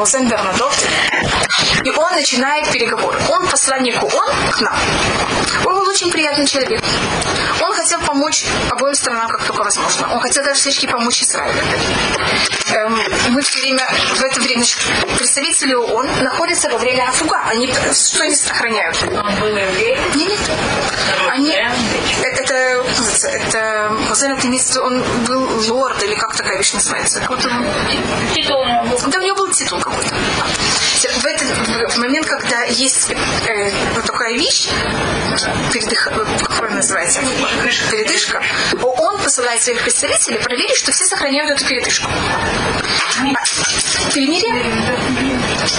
Рузен Бернадот, и он начинает переговоры. Он посланнику, он к нам. Он был очень приятный человек. Он хотел помочь обоим сторонам, как только возможно. Он хотел даже всячески помочь Израилю. Эм, мы все время, в это время, представители ООН находятся во время Афуга. Они что они сохраняют? Он был еврей? Нет, нет. Они, это, это, Хусейн Оптимист, он был лорд, или как такая вещь называется? Вот он, Титул у него был. да, у него был титул какой-то. В, этот, в момент, когда есть э, вот такая вещь, передых, как она называется? Передышка, он посылает своих представителей проверить, что все сохраняют эту передышку. Перемирие?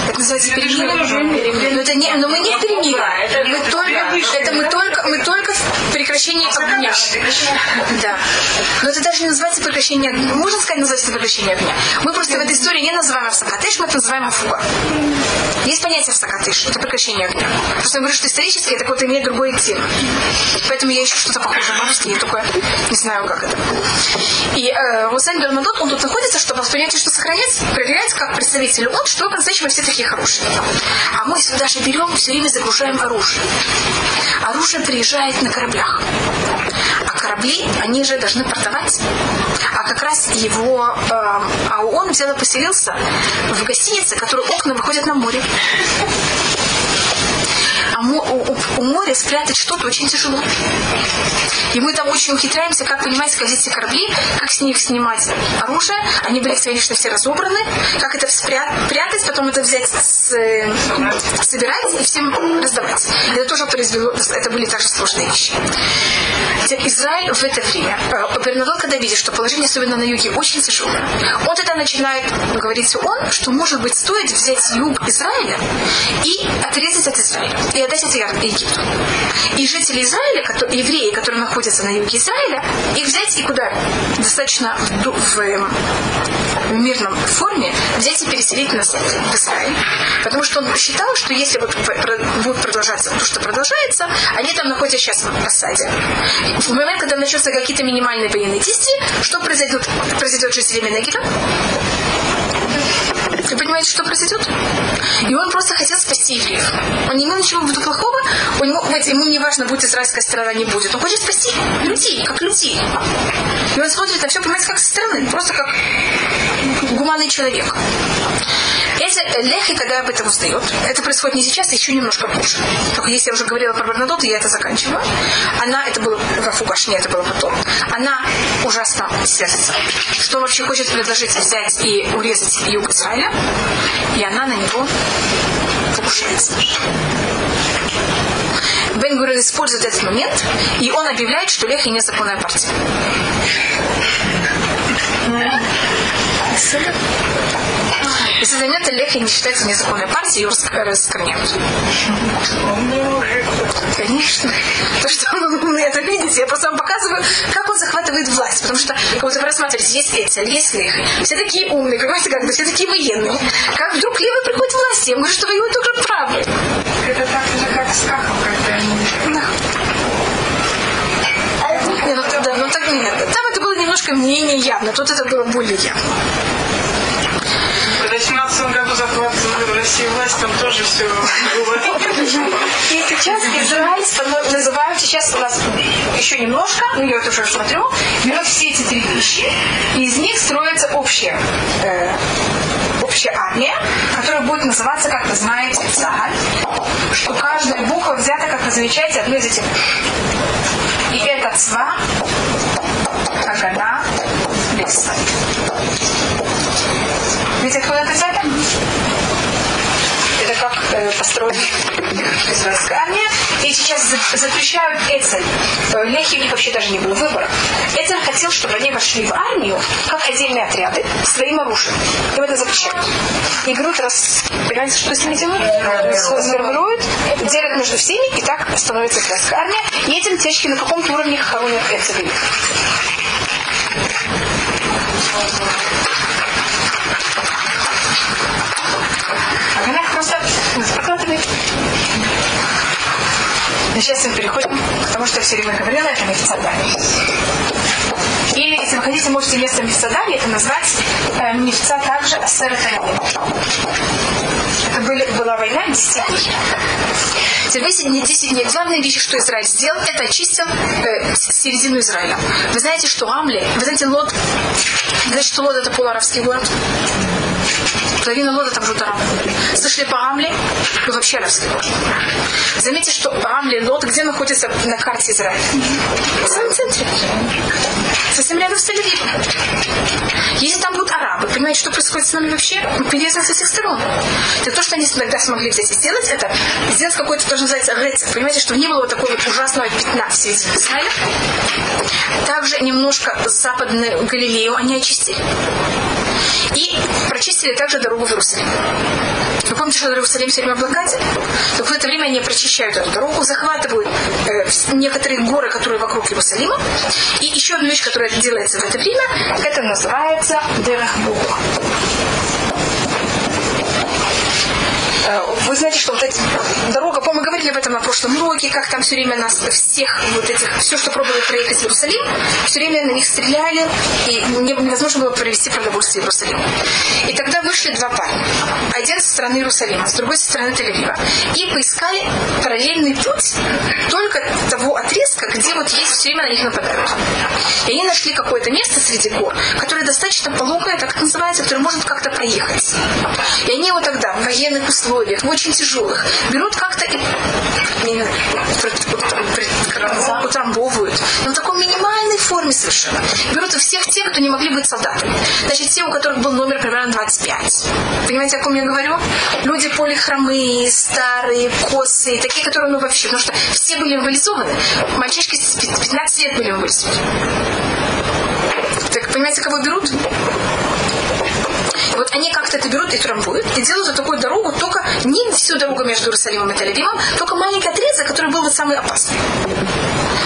Это называется перемирие. Но, это не, но мы не в перемирии. Мы только, это мы только, мы только в прекращении огня. Да. Но это даже не называется прекращение огня. Можно сказать, называется прекращение огня. Мы просто в этой истории не называем Авсакатыш, мы это называем Афуга. Есть понятие Авсакатыш, это прекращение огня. Просто я говорю, что исторически это какой-то имеет другой тип. Поэтому я ищу что-то похожее на русский, я только не знаю, как И э, Хусейн Бермадот, он тут находится, чтобы воспринять, что сохранять, проверять, как представитель он, что по-настоящему все такие хорошие. А мы сюда же берем, все время загружаем оружие. Оружие приезжает на кораблях. А корабли, они же должны портовать. А как раз его, э, а он взял и поселился в гостинице, которую окна выходят на море. У, у- моря спрятать что-то очень тяжело. И мы там очень ухитряемся, как понимать, скользить все корабли, как с них снимать оружие. Они были, конечно, все разобраны. Как это спря- прятать, потом это взять, с, э, собирать и всем раздавать. Это тоже произвело, это были также сложные вещи. Израиль в это время, э, Бернадот, когда видит, что положение, особенно на юге, очень тяжелое, он тогда начинает говорить он, что, может быть, стоит взять юг Израиля и отрезать от Израиля, и отдать Египту. И жители Израиля, которые, евреи, которые находятся на юге Израиля, их взять и куда? Достаточно в, в, в мирном форме взять и переселить назад в Израиль. Потому что он считал, что если вот будет продолжаться то, что продолжается, они там находятся сейчас в осаде. В момент, когда начнутся какие-то минимальные военные действия, что произойдет, произойдет с жителями Негева? Понимаете, что произойдет? И он просто хотел спасти евреев. Он не имел ничего в виду плохого. У него, вот, ему не важно, будет израильская сторона, не будет. Он хочет спасти людей, как людей. И он смотрит на все, понимаете, как со стороны. Просто как гуманный человек. Эти лехи, когда об этом узнает, это происходит не сейчас, а еще немножко позже. Только если я уже говорила про Бернадот, я это заканчиваю. Она, это было в Афугашне, это было потом. Она ужасно сердится, что он вообще хочет предложить взять и урезать юг Израиля, и она на него покушается. Бен Гурен использует этот момент, и он объявляет, что Лехи незаконная партия. Из-за момента Лехи не считается незаконной партией, ее раскорняют. Конечно. То, что вы это видите, я просто вам показываю, как он захватывает власть. Потому что, вот вы рассматриваете, есть Эцель, есть Лехи. Все такие умные, понимаете, как бы все такие военные. Как вдруг левый приходит к власти? Я говорю, что воюют только правый. Это так же, как с Кахом, когда они... Не, ну, да, ну так нет. Там это было немножко менее явно, тут это было более явно. В 17 году захватывали в России власть, там тоже все было. И сейчас Израиль называют, сейчас у нас еще немножко, ну я это уже смотрю, берет все эти три вещи, и из них строится общая, э, общая армия, которая будет называться, как вы знаете, Цагаль, что каждая буква взята, как вы замечаете, одной из этих. И это Цва, Агана, Лес. Видите, откуда это взято? Это как э, построена израильская армия. И сейчас за- запрещают Эцель. Лехи у них вообще даже не было выбора. Эцель хотел, чтобы они вошли в армию, как отдельные отряды, своим оружием. Им это запрещают. И берут раз... Понимаете, что с ними делают? Сформируют, делят между всеми, и так становится израильская армия. И этим течки на каком-то уровне хоронят Эцель. Она просто прокладывает. Но сейчас мы переходим к тому, что я все время говорила, это неофициально. Или, если вы хотите, можете место Мифцадали это назвать э, Мифца также Асера Это были, была война 10 дней. Теперь 10 дней, 10 дней. Главная вещь, что Израиль сделал, это очистил э, середину Израиля. Вы знаете, что Амли, вы знаете, Лот, вы знаете, что Лот это полуарабский город? Половина Лода там живут арабы. Слышали по Амле? Ну, вообще арабский город. Заметьте, что Амли, Лот, где находится на карте Израиля? В самом центре. Совсем рядом с тель Если там будут арабы, понимаете, что происходит с нами вообще? Перерезаны со всех сторон. Так то, что они тогда смогли взять и сделать это, сделать какой-то, тоже называется, рецепт. Понимаете, чтобы не было вот такого вот ужасного пятна в свете Израиля. Также немножко западную Галилею они очистили. И прочистили также дорогу в Иерусалим. Вы помните, что Иерусалим все время в блокаде? Так в это время они прочищают эту дорогу, захватывают э, некоторые горы, которые вокруг Иерусалима. И еще одна вещь, которая делается в это время, это называется Дерахбух. Э, вы знаете, что вот эта дорога, по-моему, говорили об этом на прошлом уроке, как там все время нас всех вот этих, все, что пробовали проехать в Иерусалим, все время на них стреляли, и невозможно было провести продовольствие в Иерусалим. И тогда вышли два парня. Один со стороны Иерусалима, с другой со стороны Тель-Авива. И поискали параллельный путь только того отрезка, где вот есть все время на них нападают. И они нашли какое-то место среди гор, которое достаточно пологое, так называется, которое может как-то проехать. И они вот тогда в военных условиях условиях, в очень тяжелых, берут как-то и утрамбовывают, но в такой минимальной форме совершенно. Берут всех тех, кто не могли быть солдатами. Значит, те, у которых был номер примерно 25. Понимаете, о ком я говорю? Люди полихромые, старые, косые, такие, которые, ну, вообще, потому что все были инвалидизованы. Мальчишки с 15 лет были инвалидизованы. Так, понимаете, кого берут? Вот они как-то это берут и трамбуют, и делают вот такую дорогу, только не всю дорогу между Иерусалимом и Тель-Авивом, только маленький отрезок, который был вот самый опасный.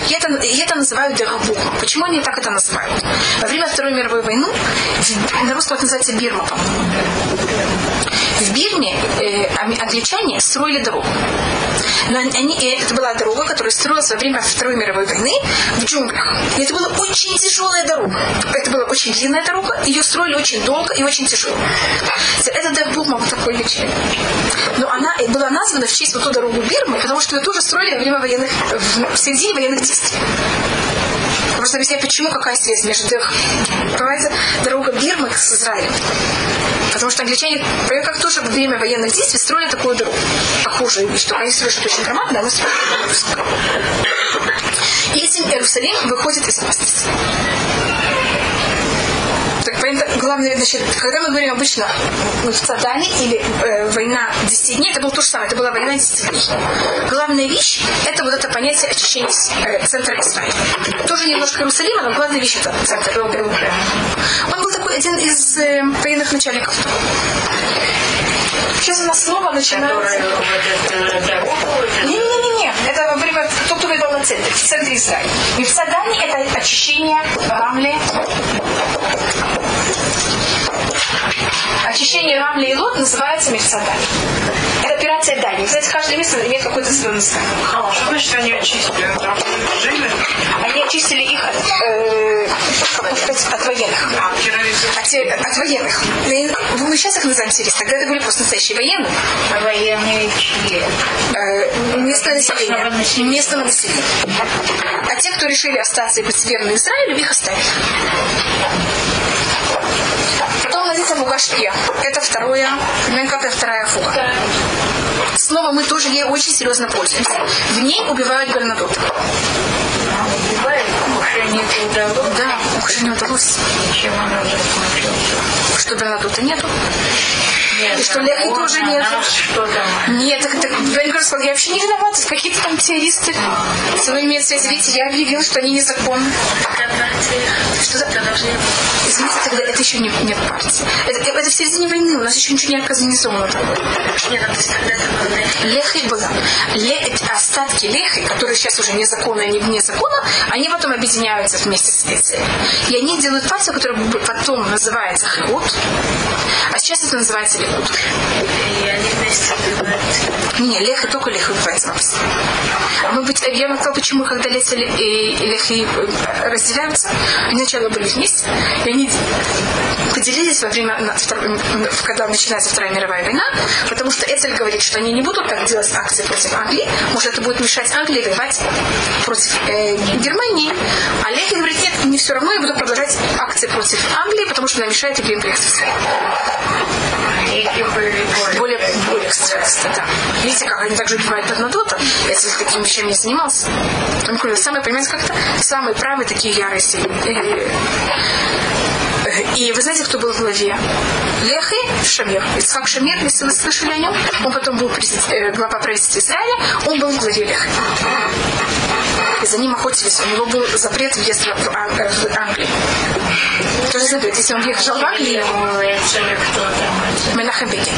И это, и это называют Дерабухом. Почему они так это называют? Во время Второй мировой войны, на русском это называется Бирма, по-моему. В Бирме э, англичане строили дорогу. Но они, и это была дорога, которая строилась во время Второй мировой войны в джунглях. И это была очень тяжелая дорога. Это была очень длинная дорога, ее строили очень долго и очень тяжело. Это Дербухма вот такой вечер. Но она была названа в честь вот ту дорогу Бирмы, потому что ее тоже строили во время военных, в середине военных действий. Просто объяснять, почему, какая связь между понимаете, дорога Бирмы с Израилем. Потому что англичане, как тоже во время военных действий, строили такую дорогу. Похожую, что они что-то очень громадное, а мы строили. Этим Иерусалим выходит из опасности главное, значит, когда мы говорим обычно в Цадане или э, война 10 дней, это было то же самое, это была война 10 дней. Главная вещь – это вот это понятие очищения э, центра Израиля. Тоже немножко Иерусалима, но главная вещь – это центр. Он был такой один из э, военных начальников. Сейчас у нас снова начинается... Не-не-не, это во время тот, кто был на центре, в центре Израиля. И в Садане это очищение Рамли Очищение Рамли и Лот называется Мехсадаль. Это операция Дани. Кстати, каждое место имеет какое-то свое название. А, что значит они очистили? Жили? Они очистили их от, э, сказать, от военных. А, от, от военных. Мы сейчас их называем террористы. Тогда это были просто настоящие военные. А военные чьи? Э, местное население. Местного населения. А те, кто решили остаться и быть верны Израилю, их оставили. Мугашпия. Это второе, примерно как это вторая фуга. Снова мы тоже ей очень серьезно пользуемся. В ней убивают удалось? Да, уже не удалось. Чем она закончилась? Что Бернадота нету? Нет, И что Лехи тоже нет. Что там? Нет, так, так Бенгер сказал, я вообще не виноват, какие-то там террористы. Со мной имеет связь, видите, я объявил, что они незаконны. Что за... Извините, тогда это еще не, не партия. Это, это в середине войны, у нас еще ничего не организовано. Лехи была. Ле, остатки лехи, которые сейчас уже незаконно и не вне закона, они потом объединяются вместе с Эцей. И они делают партию, которая потом называется Хрут, а сейчас это называется Ликут. Не, леха только леха убивается мапс. Мы быть, я вам сказала, почему, когда леса и лехи э, разделяются, они сначала были вместе, и они поделились во время, когда начинается Вторая мировая война, потому что Эцель говорит, что они не будут так делать акции против Англии, может это будет мешать Англии воевать против э, Германии, а Лехи говорит, нет, не все равно, я буду продолжать акции против Англии, потому что она мешает евреям приехать в Израиль. Более, более экстремисты, да. Видите, как они также убивают Бернадота, если таким вещами не занимался. Он говорит, самые, понимаете, как-то самые правые такие сильные. И вы знаете, кто был в главе? Лехи Шамир. Исхак Шамир, если вы слышали о нем, он потом был э, глава правительства Израиля, он был в главе Лехи. И за ним охотились. У него был запрет въезда в, в Англию. Тоже запрет. Если он въехал в Англию, Менахем Бегин.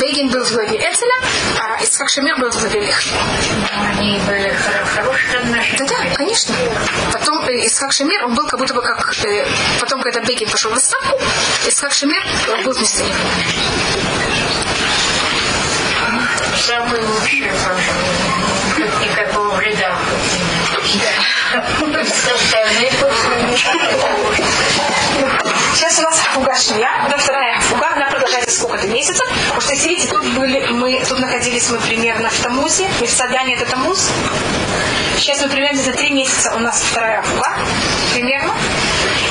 Бегин был в главе Эцеля, а Исхак Шамир был в главе Лехи. Они были хорошие отношения. Да-да, конечно. Потом э, Исхак Шамир, он был как будто бы как... Э, потом, когда Бегин пошел в отставку, Исхак Шамир был вместе с ним. Самый лучший, пожалуй. Никакого вреда. Сейчас у нас фуга шмия, да, вторая фуга, она продолжается сколько-то месяцев, потому что, если видите, тут были, мы, тут находились мы примерно в Тамузе, и в Садане это Тамуз. Сейчас мы примерно за три месяца у нас вторая фуга, примерно.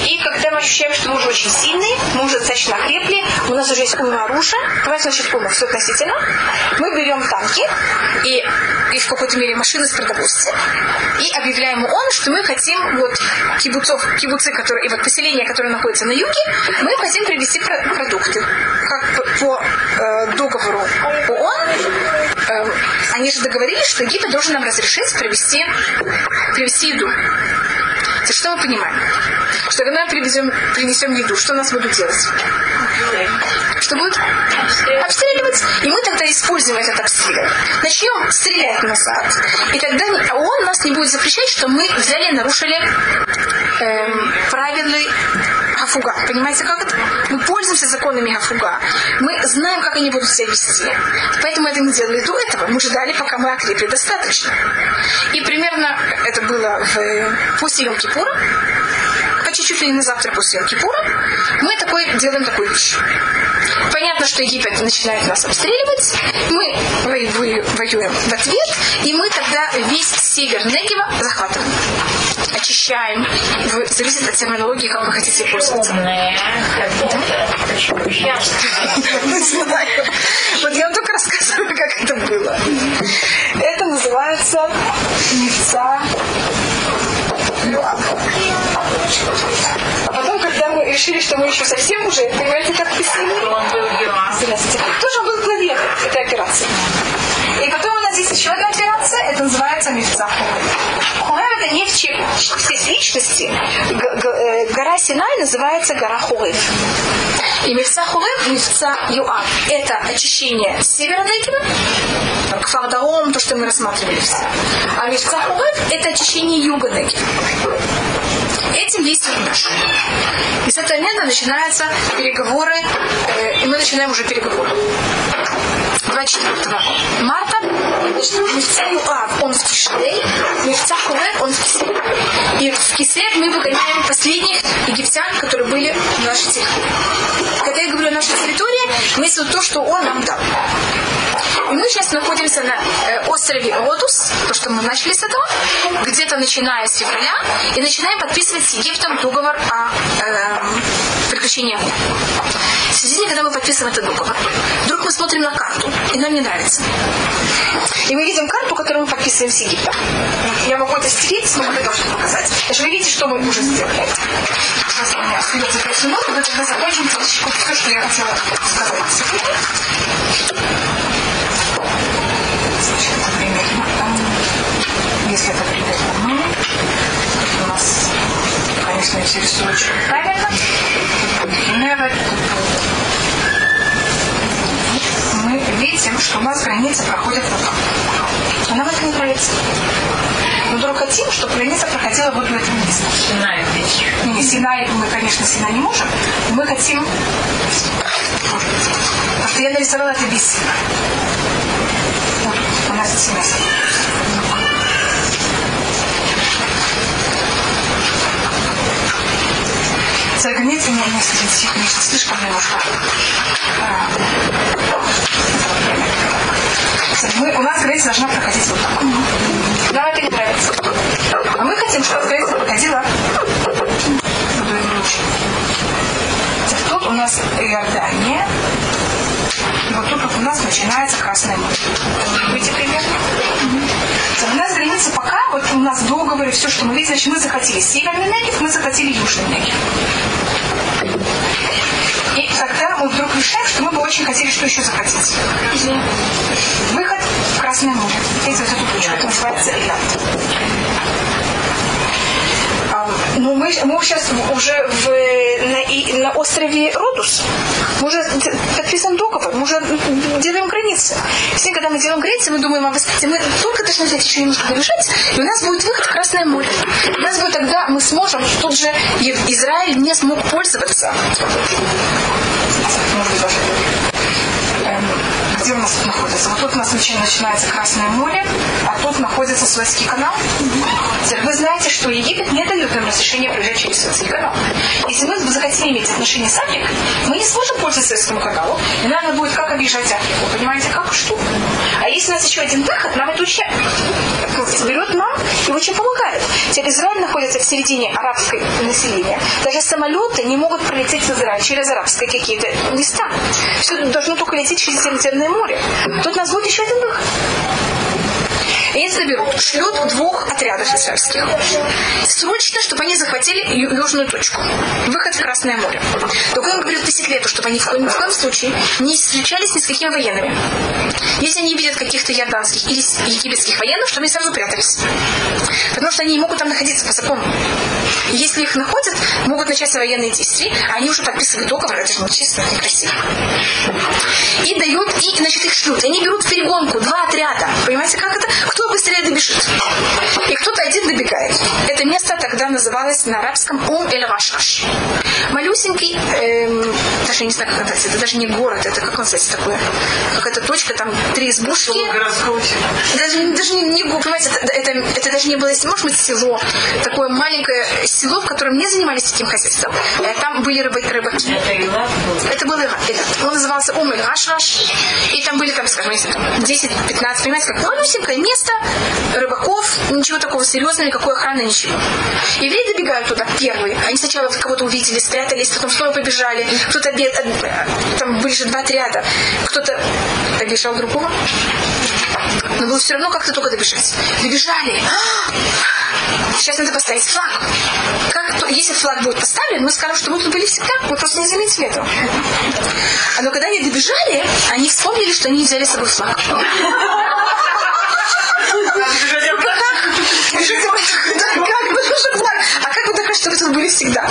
И когда мы ощущаем, что мы уже очень сильные, мы уже достаточно окрепли, у нас уже есть уйма оружия, давайте значит уйма, все относительно, мы берем танки и, и в какой-то мере машины с продовольствием и объявляем ООН, что мы хотим вот кибуцов, кибуцы, которые, и вот поселения, которые находятся на юге, мы хотим привезти продукты. Как по, по э, договору ООН, э, они же договорились, что Египет должен нам разрешить привезти, привезти еду. То что мы понимаем? Что когда мы привезем, принесем еду, что нас будут делать? Что будет? Обстреливать. И мы тогда используем этот обстрел. Начнем стрелять назад. И тогда он нас не будет запрещать, что мы взяли и нарушили эм, правила Гафуга. Понимаете, как это? Мы пользуемся законами Гафуга. Мы знаем, как они будут себя вести. Поэтому это не делали до этого. Мы ждали, пока мы окрепли достаточно. И примерно это было в, после Йом Кипура, почти чуть ли не на завтра после Кипура, мы такой, делаем такую вещь. Понятно, что Египет начинает нас обстреливать, мы воюем в ответ, и мы тогда весь север Негева захватываем. Очищаем. Вы, зависит от терминологии, как вы хотите пользоваться. Вот я вам только рассказываю, как это было. Это называется меца а потом, когда мы решили, что мы еще совсем уже, понимаете, как писали? Тоже он был главе этой операции. И потом у нас есть еще одна операция, это называется Мифца Хорев. это не в честь личности. Э, гора Синай называется гора Хорев. И Мифца Хорев, Мифца Юа, это очищение севера Негева, Кфардаром, то, что мы рассматривали. А Мифца Хорев, это очищение юга Негева. Этим действует наш. И с этого момента начинаются переговоры, э, и мы начинаем уже переговоры. 24 марта, Мифца Юав, он в Тишрей, Мифца Хурек, он в Кисе. И в Кисе мы выгоняем последних египтян, которые были в нашей территории. Когда я говорю «наша территория», имеется в то, что он нам дал. И мы сейчас находимся на э, острове Родус, то, что мы начали с этого, где-то начиная с февраля, и начинаем подписывать с Египтом договор о э, прекращении. Середине, когда мы подписываем этот договор, вдруг мы смотрим на карту, и нам не нравится. И мы видим карту, которую мы подписываем с Египтом. Я могу это стереть, но это тоже показать. Значит, вы видите, что мы уже сделали. Сейчас у меня остается 5 минут, мы тогда закончим все, что я хотела сказать. Если это придает нормально, у нас, конечно, интересует очень правильно. Never видим, что у нас граница проходит вот так. А нам это не нравится. Мы вдруг хотим, чтобы граница проходила вот в этом месте. Синай Не, не, Синай, мы, конечно, Синай не можем. Мы хотим... Потому что я нарисовала это без сына. Вот, у нас место. За границей не следить, конечно, слишком немножко. А, мы, у нас граница должна проходить вот так. Нам это не нравится. А мы хотим, чтобы граница проходила Тут у нас Иордания. И вот тут вот у нас начинается Красное море. Видите примерно? У нас граница пока, вот у нас договоры, все, что мы видим, значит, мы захотели северный Негев, мы захотели южный Негев. И тогда мы вдруг решаем, что мы бы очень хотели что еще захотеть. Выход в Красное море. Видите, вот эту точку, это называется Элят. Ну, мы, мы сейчас уже в, на, и, на острове Родус. Мы уже подписываем договор, мы уже делаем границы. Все, когда мы делаем границы, мы думаем о воскресенье. Мы только должны взять еще немножко добежать, и у нас будет выход в Красное море. У нас будет тогда, мы сможем, тут же Израиль не смог пользоваться. Даже где у нас тут находится? Вот тут у нас начинается Красное море, а тут находится Суэцкий канал. Вы знаете, что Египет не дает нам разрешения проезжать через Суэцкий канал. Если мы захотим иметь отношения с Африкой, мы не сможем пользоваться Суэцким каналом, и надо будет как объезжать Африку. Понимаете, как что? А если у нас еще один выход, нам это очень берет нам и очень помогает. Теперь Израиль находится в середине арабской населения. Даже самолеты не могут пролететь в Израиль через арабские какие-то места. Все должно только лететь через Средиземное море. Тут у нас будет еще один выход. И они заберут, шлют двух отрядов израильских. Срочно, чтобы они захватили южную точку. Выход в Красное море. Только им говорят по секрету, чтобы они в коем, в коем случае не встречались ни с какими военными. Если они видят каких-то ярданских или египетских военных, чтобы они сразу прятались. Потому что они не могут там находиться по закону. Если их находят, могут начаться военные действия, а они уже подписывают договор, это же нечестно, некрасиво. И дают, и, значит, их шлют. Они берут в перегонку два отряда. Понимаете, как это? Кто быстрее добежит? И кто-то один добегает. Это место тогда называлось на арабском Ум эль Рашаш. Малюсенький, эм, даже не знаю, как это, это даже не город, это как он называется такое, какая-то точка, там три избушки. Даже, даже не, не понимаете, это, это, это даже не было, может быть, село, такое маленькое село, в котором не занимались этим хозяйством. Там были рыбы, рыбаки. Это был Ирак. Он назывался Ум эль Рашаш. И там были, там, скажем, 10-15, понимаете, как малюсенькое место, место, рыбаков, ничего такого серьезного, никакой охраны, ничего. Евреи добегают туда первые. Они сначала кого-то увидели, спрятались, потом снова побежали. Кто-то обед, там были же два отряда. Кто-то обижал другого. Но было все равно как-то только добежать. Добежали. Сейчас надо поставить флаг. Как, если флаг будет поставлен, мы скажем, что мы тут были всегда. Мы просто не заметили этого. Но когда они добежали, они вспомнили, что они взяли с собой флаг. Докажете, что тут были всегда?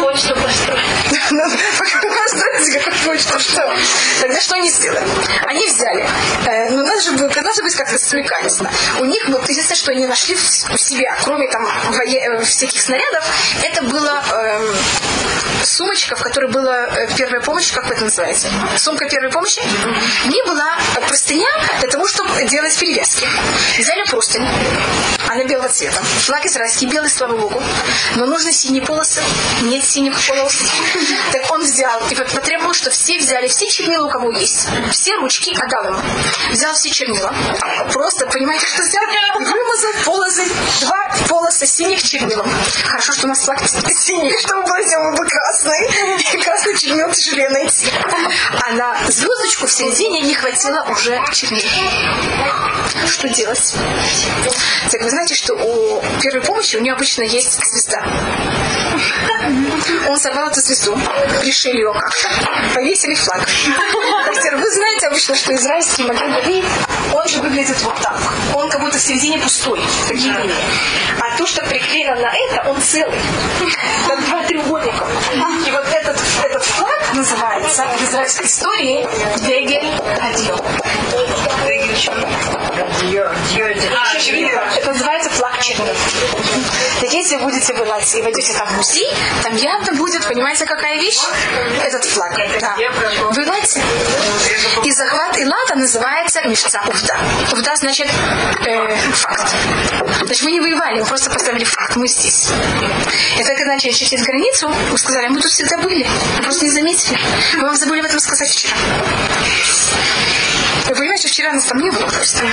Почту построить. Построите какую почту, что? Тогда что они сделали? Они взяли. Э, ну, надо же, надо быть как-то смекательно. У них, вот, единственное, что они нашли у себя, кроме там э, всяких снарядов, это была э, сумочка, в которой была э, первая помощь, как это называете? Сумка первой помощи. В ней была простыня для того, чтобы делать перевязки. Взяли простынь. Она белого цвета. Флаг израильский белый, слава богу. Но нужны синие полосы. Нет синих полос. Так он взял и потребовал, что все взяли все чернила, у кого есть. Все ручки отдал ему. Взял все чернила. Просто, понимаете, что взял? Вымазал полосы, два полоса синих чернилом. Хорошо, что у нас флаг синий, чтобы было сделано бы красный. И красный чернил тяжелее найти. А на звездочку в середине не хватило уже чернил. Что делать? Так вы знаете, что у первой помощи у нее обычно есть звезда. Он сорвал эту звезду, пришили ее как-то, повесили флаг. Теперь вы знаете обычно, что израильский Магадали, он же выглядит вот так. Он как будто в середине пустой, такие. А то, что приклеено на это, он целый. Как два треугольника. И вот этот, этот флаг называется в израильской истории Дегель Адьо. Это называется флаг чернил. Так если вы будете в и войдете там в музей, там явно будет, понимаете, какая вещь? Этот флаг. Да. В Илате. И захват Илата называется мешца Увда. Увда значит э, факт. Значит, мы не воевали, мы просто поставили факт, мы здесь. И только когда начали чистить границу, мы сказали, мы тут всегда были, мы просто не заметили. Мы вам забыли об этом сказать вчера. Вы понимаете, что вчера нас там не было просто.